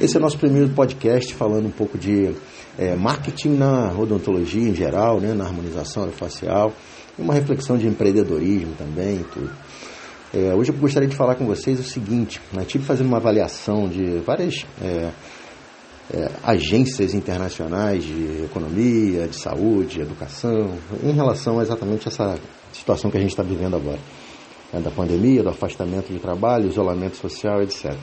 Esse é o nosso primeiro podcast falando um pouco de é, marketing na odontologia em geral, né, na harmonização facial, e uma reflexão de empreendedorismo também e tudo. É, hoje eu gostaria de falar com vocês o seguinte, né, tive fazendo uma avaliação de várias é, é, agências internacionais de economia, de saúde, de educação, em relação a exatamente essa situação que a gente está vivendo agora, né, da pandemia, do afastamento de trabalho, isolamento social, etc.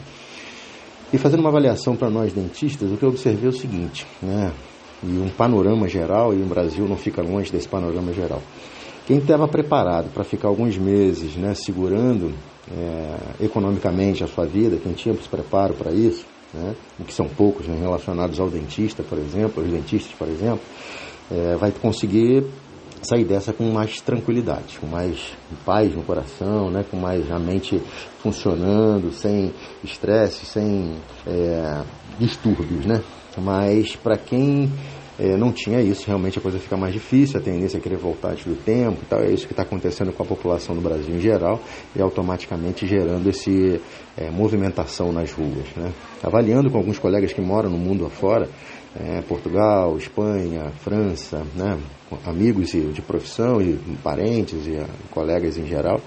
E fazendo uma avaliação para nós dentistas, o que eu observei é o seguinte, né? E um panorama geral, e o Brasil não fica longe desse panorama geral. Quem estava preparado para ficar alguns meses né, segurando é, economicamente a sua vida, quem tinha preparo para isso, né, o que são poucos né, relacionados ao dentista, por exemplo, os dentistas, por exemplo, é, vai conseguir sair dessa com mais tranquilidade, com mais paz no coração, né, com mais a mente funcionando, sem estresse, sem é, distúrbios, né? Mas para quem é, não tinha isso, realmente a coisa fica mais difícil, a tendência é querer voltar antes do tempo e tal. É isso que está acontecendo com a população do Brasil em geral e automaticamente gerando esse é, movimentação nas ruas. Né? Avaliando com alguns colegas que moram no mundo afora, é, Portugal, Espanha, França, né? amigos de profissão e parentes e colegas em geral,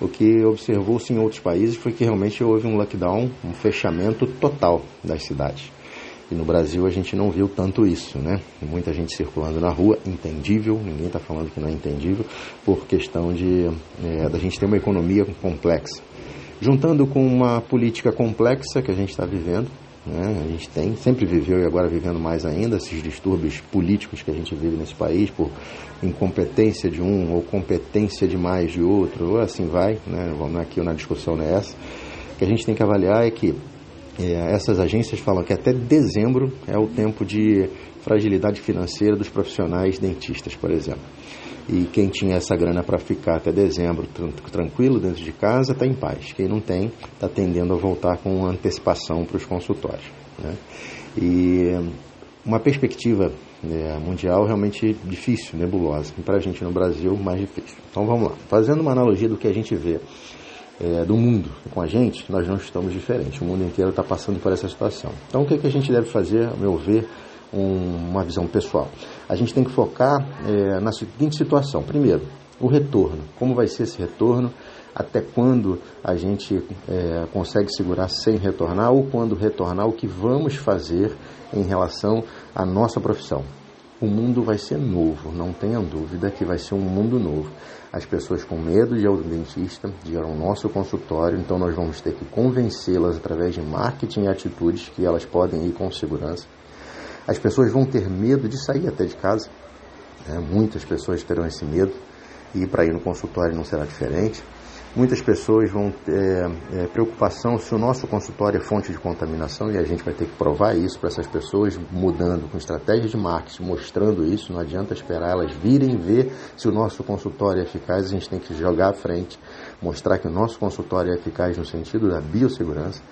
o que observou-se em outros países foi que realmente houve um lockdown, um fechamento total das cidades. E no Brasil a gente não viu tanto isso, né? Muita gente circulando na rua, entendível, ninguém está falando que não é entendível, por questão de é, da gente ter uma economia complexa. Juntando com uma política complexa que a gente está vivendo, né? A gente tem, sempre viveu e agora vivendo mais ainda, esses distúrbios políticos que a gente vive nesse país, por incompetência de um ou competência demais de outro, ou assim vai, né? Vamos aqui na discussão nessa. O que a gente tem que avaliar é que é, essas agências falam que até dezembro é o tempo de fragilidade financeira dos profissionais dentistas, por exemplo. E quem tinha essa grana para ficar até dezembro tranquilo dentro de casa está em paz. Quem não tem está tendendo a voltar com antecipação para os consultórios. Né? E uma perspectiva é, mundial realmente difícil, nebulosa. E para a gente no Brasil, mais difícil. Então vamos lá. Fazendo uma analogia do que a gente vê é, do mundo com a gente, nós não estamos diferentes. O mundo inteiro está passando por essa situação. Então, o que, é que a gente deve fazer, a meu ver, um, uma visão pessoal? A gente tem que focar é, na seguinte situação. Primeiro, o retorno. Como vai ser esse retorno? Até quando a gente é, consegue segurar sem retornar? Ou quando retornar, o que vamos fazer em relação à nossa profissão? O mundo vai ser novo, não tenham dúvida que vai ser um mundo novo as pessoas com medo de ir ao dentista, de ir ao nosso consultório, então nós vamos ter que convencê-las através de marketing e atitudes que elas podem ir com segurança. As pessoas vão ter medo de sair até de casa, né? muitas pessoas terão esse medo, e para ir no consultório não será diferente. Muitas pessoas vão ter é, preocupação se o nosso consultório é fonte de contaminação e a gente vai ter que provar isso para essas pessoas, mudando com estratégia de marketing, mostrando isso. Não adianta esperar elas virem ver se o nosso consultório é eficaz, a gente tem que jogar à frente, mostrar que o nosso consultório é eficaz no sentido da biossegurança.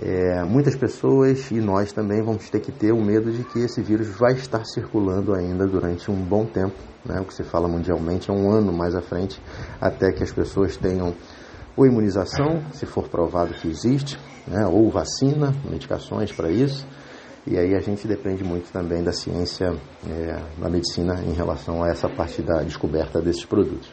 É, muitas pessoas e nós também vamos ter que ter o medo de que esse vírus vai estar circulando ainda durante um bom tempo, né? o que se fala mundialmente é um ano mais à frente, até que as pessoas tenham ou imunização, se for provado que existe, né? ou vacina, medicações para isso, e aí a gente depende muito também da ciência, é, da medicina em relação a essa parte da descoberta desses produtos.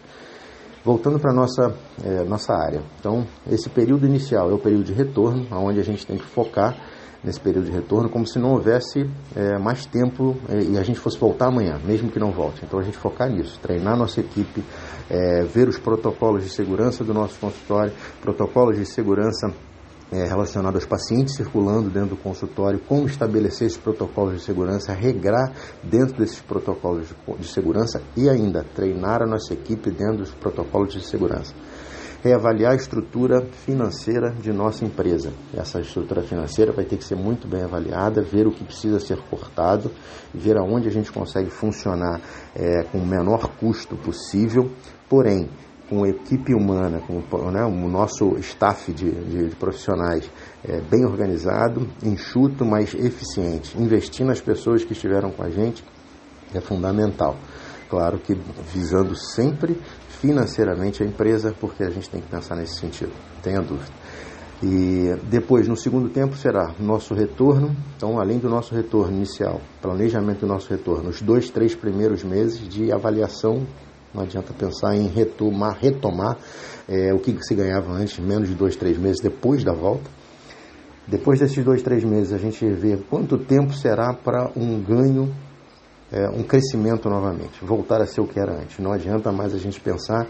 Voltando para a nossa, é, nossa área. Então, esse período inicial é o período de retorno, onde a gente tem que focar nesse período de retorno, como se não houvesse é, mais tempo é, e a gente fosse voltar amanhã, mesmo que não volte. Então, a gente focar nisso, treinar nossa equipe, é, ver os protocolos de segurança do nosso consultório, protocolos de segurança é, relacionado aos pacientes circulando dentro do consultório, como estabelecer esses protocolos de segurança, regrar dentro desses protocolos de segurança e ainda treinar a nossa equipe dentro dos protocolos de segurança. Reavaliar a estrutura financeira de nossa empresa. Essa estrutura financeira vai ter que ser muito bem avaliada, ver o que precisa ser cortado, ver aonde a gente consegue funcionar é, com o menor custo possível, porém com equipe humana, com né, o nosso staff de, de, de profissionais é, bem organizado, enxuto, mas eficiente. Investir nas pessoas que estiveram com a gente é fundamental. Claro que visando sempre financeiramente a empresa, porque a gente tem que pensar nesse sentido, tenha dúvida. E depois, no segundo tempo, será nosso retorno. Então, além do nosso retorno inicial, planejamento do nosso retorno, os dois, três primeiros meses de avaliação. Não adianta pensar em retomar, retomar é, o que se ganhava antes, menos de dois, três meses depois da volta. Depois desses dois, três meses, a gente vê quanto tempo será para um ganho, é, um crescimento novamente, voltar a ser o que era antes. Não adianta mais a gente pensar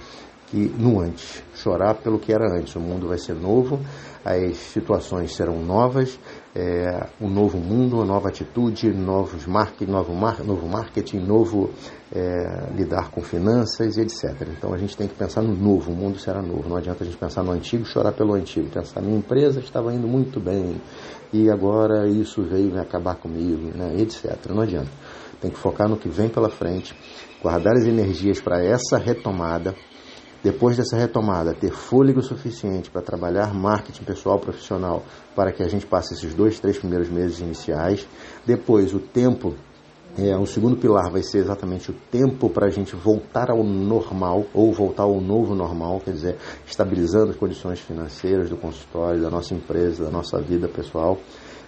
que no antes, chorar pelo que era antes. O mundo vai ser novo, as situações serão novas, é, um novo mundo, uma nova atitude, novos marketing, novo, mar, novo marketing, novo é, lidar com finanças etc. Então a gente tem que pensar no novo, o mundo será novo. Não adianta a gente pensar no antigo, chorar pelo antigo. Pensar minha empresa estava indo muito bem e agora isso veio acabar comigo, né, etc. Não adianta. Tem que focar no que vem pela frente, guardar as energias para essa retomada depois dessa retomada, ter fôlego suficiente para trabalhar marketing pessoal profissional para que a gente passe esses dois, três primeiros meses iniciais. Depois, o tempo, é, o segundo pilar vai ser exatamente o tempo para a gente voltar ao normal ou voltar ao novo normal, quer dizer, estabilizando as condições financeiras do consultório, da nossa empresa, da nossa vida pessoal.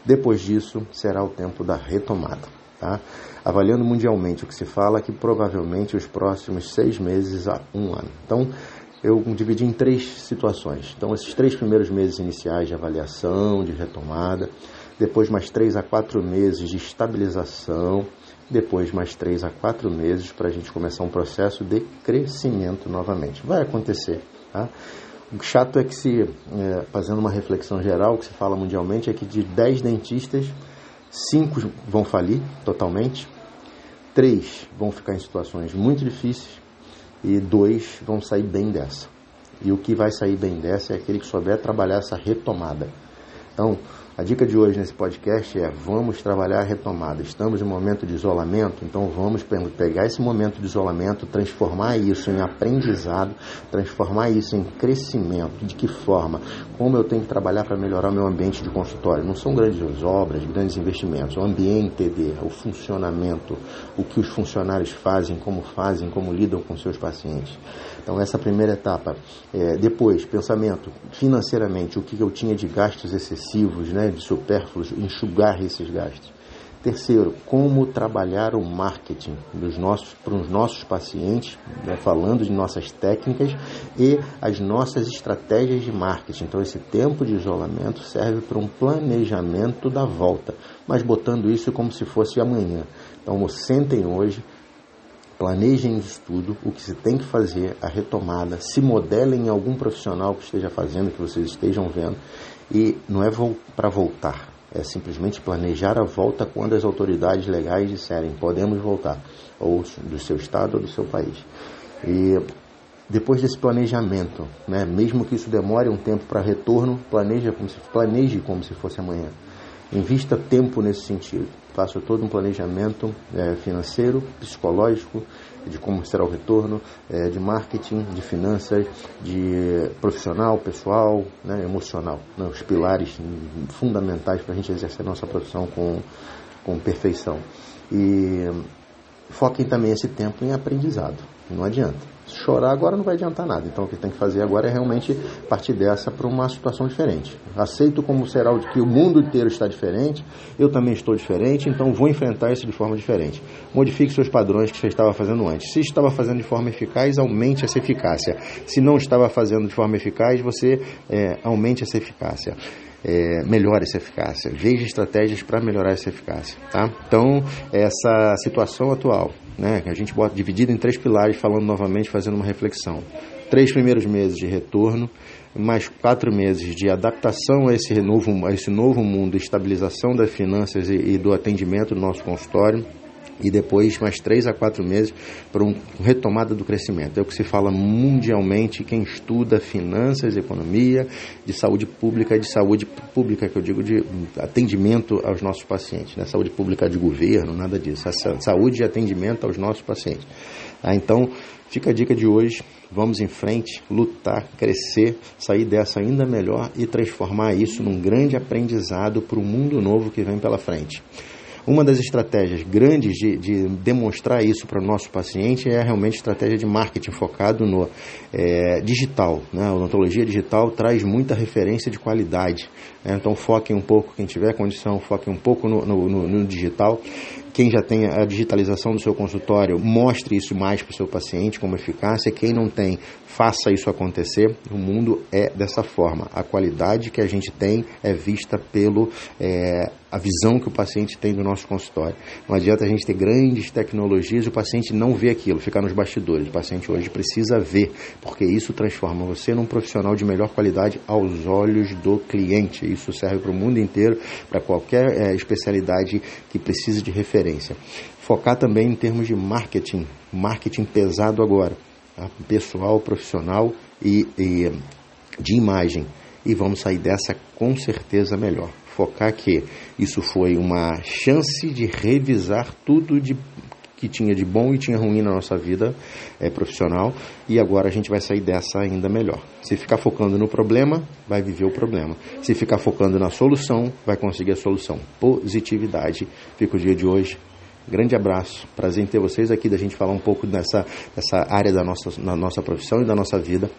Depois disso, será o tempo da retomada. Tá? Avaliando mundialmente, o que se fala que provavelmente os próximos seis meses a um ano. Então, eu dividi em três situações. Então, esses três primeiros meses iniciais de avaliação, de retomada, depois mais três a quatro meses de estabilização, depois mais três a quatro meses para a gente começar um processo de crescimento novamente. Vai acontecer. Tá? O chato é que se, é, fazendo uma reflexão geral, o que se fala mundialmente é que de 10 dentistas, cinco vão falir totalmente, três vão ficar em situações muito difíceis e dois vão sair bem dessa. E o que vai sair bem dessa é aquele que souber trabalhar essa retomada. Então, a dica de hoje nesse podcast é: vamos trabalhar a retomada. Estamos em momento de isolamento, então vamos pegar esse momento de isolamento, transformar isso em aprendizado, transformar isso em crescimento. De que forma? Como eu tenho que trabalhar para melhorar o meu ambiente de consultório? Não são grandes obras, grandes investimentos, o ambiente o funcionamento, o que os funcionários fazem, como fazem, como lidam com seus pacientes. Então, essa primeira etapa. É, depois, pensamento financeiramente, o que eu tinha de gastos excessivos, né, de supérfluos, enxugar esses gastos. Terceiro, como trabalhar o marketing dos nossos, para os nossos pacientes, né, falando de nossas técnicas e as nossas estratégias de marketing. Então, esse tempo de isolamento serve para um planejamento da volta, mas botando isso como se fosse amanhã. Então, sentem hoje, planejem de estudo o que se tem que fazer, a retomada, se modelem em algum profissional que esteja fazendo, que vocês estejam vendo, e não é para voltar, é simplesmente planejar a volta quando as autoridades legais disserem podemos voltar, ou do seu estado ou do seu país. E depois desse planejamento, né, mesmo que isso demore um tempo para retorno, planeje como se, planeje como se fosse amanhã. Invista tempo nesse sentido. Faça todo um planejamento é, financeiro, psicológico, de como será o retorno, é, de marketing, de finanças, de profissional, pessoal, né, emocional. Né, os pilares fundamentais para a gente exercer a nossa profissão com, com perfeição. E foquem também esse tempo em aprendizado. Não adianta chorar agora não vai adiantar nada. Então o que tem que fazer agora é realmente partir dessa para uma situação diferente. Aceito como será o que o mundo inteiro está diferente, eu também estou diferente, então vou enfrentar isso de forma diferente. Modifique seus padrões que você estava fazendo antes. Se estava fazendo de forma eficaz, aumente essa eficácia. Se não estava fazendo de forma eficaz, você é, aumente essa eficácia. É, melhore essa eficácia. Veja estratégias para melhorar essa eficácia. Tá? Então, essa situação atual né, que a gente bota dividido em três pilares, falando novamente, fazendo uma reflexão. Três primeiros meses de retorno, mais quatro meses de adaptação a esse novo, a esse novo mundo, estabilização das finanças e, e do atendimento do nosso consultório e depois mais três a quatro meses para uma retomada do crescimento. É o que se fala mundialmente, quem estuda finanças, economia, de saúde pública, de saúde pública, que eu digo de atendimento aos nossos pacientes, né? saúde pública de governo, nada disso, saúde e atendimento aos nossos pacientes. Ah, então, fica a dica de hoje, vamos em frente, lutar, crescer, sair dessa ainda melhor e transformar isso num grande aprendizado para o mundo novo que vem pela frente. Uma das estratégias grandes de, de demonstrar isso para o nosso paciente é realmente estratégia de marketing focado no é, digital. Né? A odontologia digital traz muita referência de qualidade. Né? Então foquem um pouco, quem tiver condição, foquem um pouco no, no, no digital quem já tem a digitalização do seu consultório, mostre isso mais para o seu paciente como eficácia. Quem não tem, faça isso acontecer. O mundo é dessa forma. A qualidade que a gente tem é vista pelo é, a visão que o paciente tem do nosso consultório. Não adianta a gente ter grandes tecnologias e o paciente não vê aquilo, ficar nos bastidores. O paciente hoje precisa ver, porque isso transforma você num profissional de melhor qualidade aos olhos do cliente. Isso serve para o mundo inteiro, para qualquer é, especialidade que precise de referência referência. Focar também em termos de marketing, marketing pesado agora, tá? pessoal, profissional e, e de imagem. E vamos sair dessa com certeza melhor. Focar que isso foi uma chance de revisar tudo de que tinha de bom e tinha ruim na nossa vida é, profissional e agora a gente vai sair dessa ainda melhor. Se ficar focando no problema, vai viver o problema. Se ficar focando na solução, vai conseguir a solução. Positividade. Fica o dia de hoje. Grande abraço, prazer em ter vocês aqui, da gente falar um pouco dessa, dessa área da nossa, da nossa profissão e da nossa vida.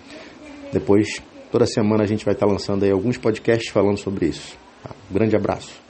Depois, toda semana a gente vai estar lançando aí alguns podcasts falando sobre isso. Tá? grande abraço.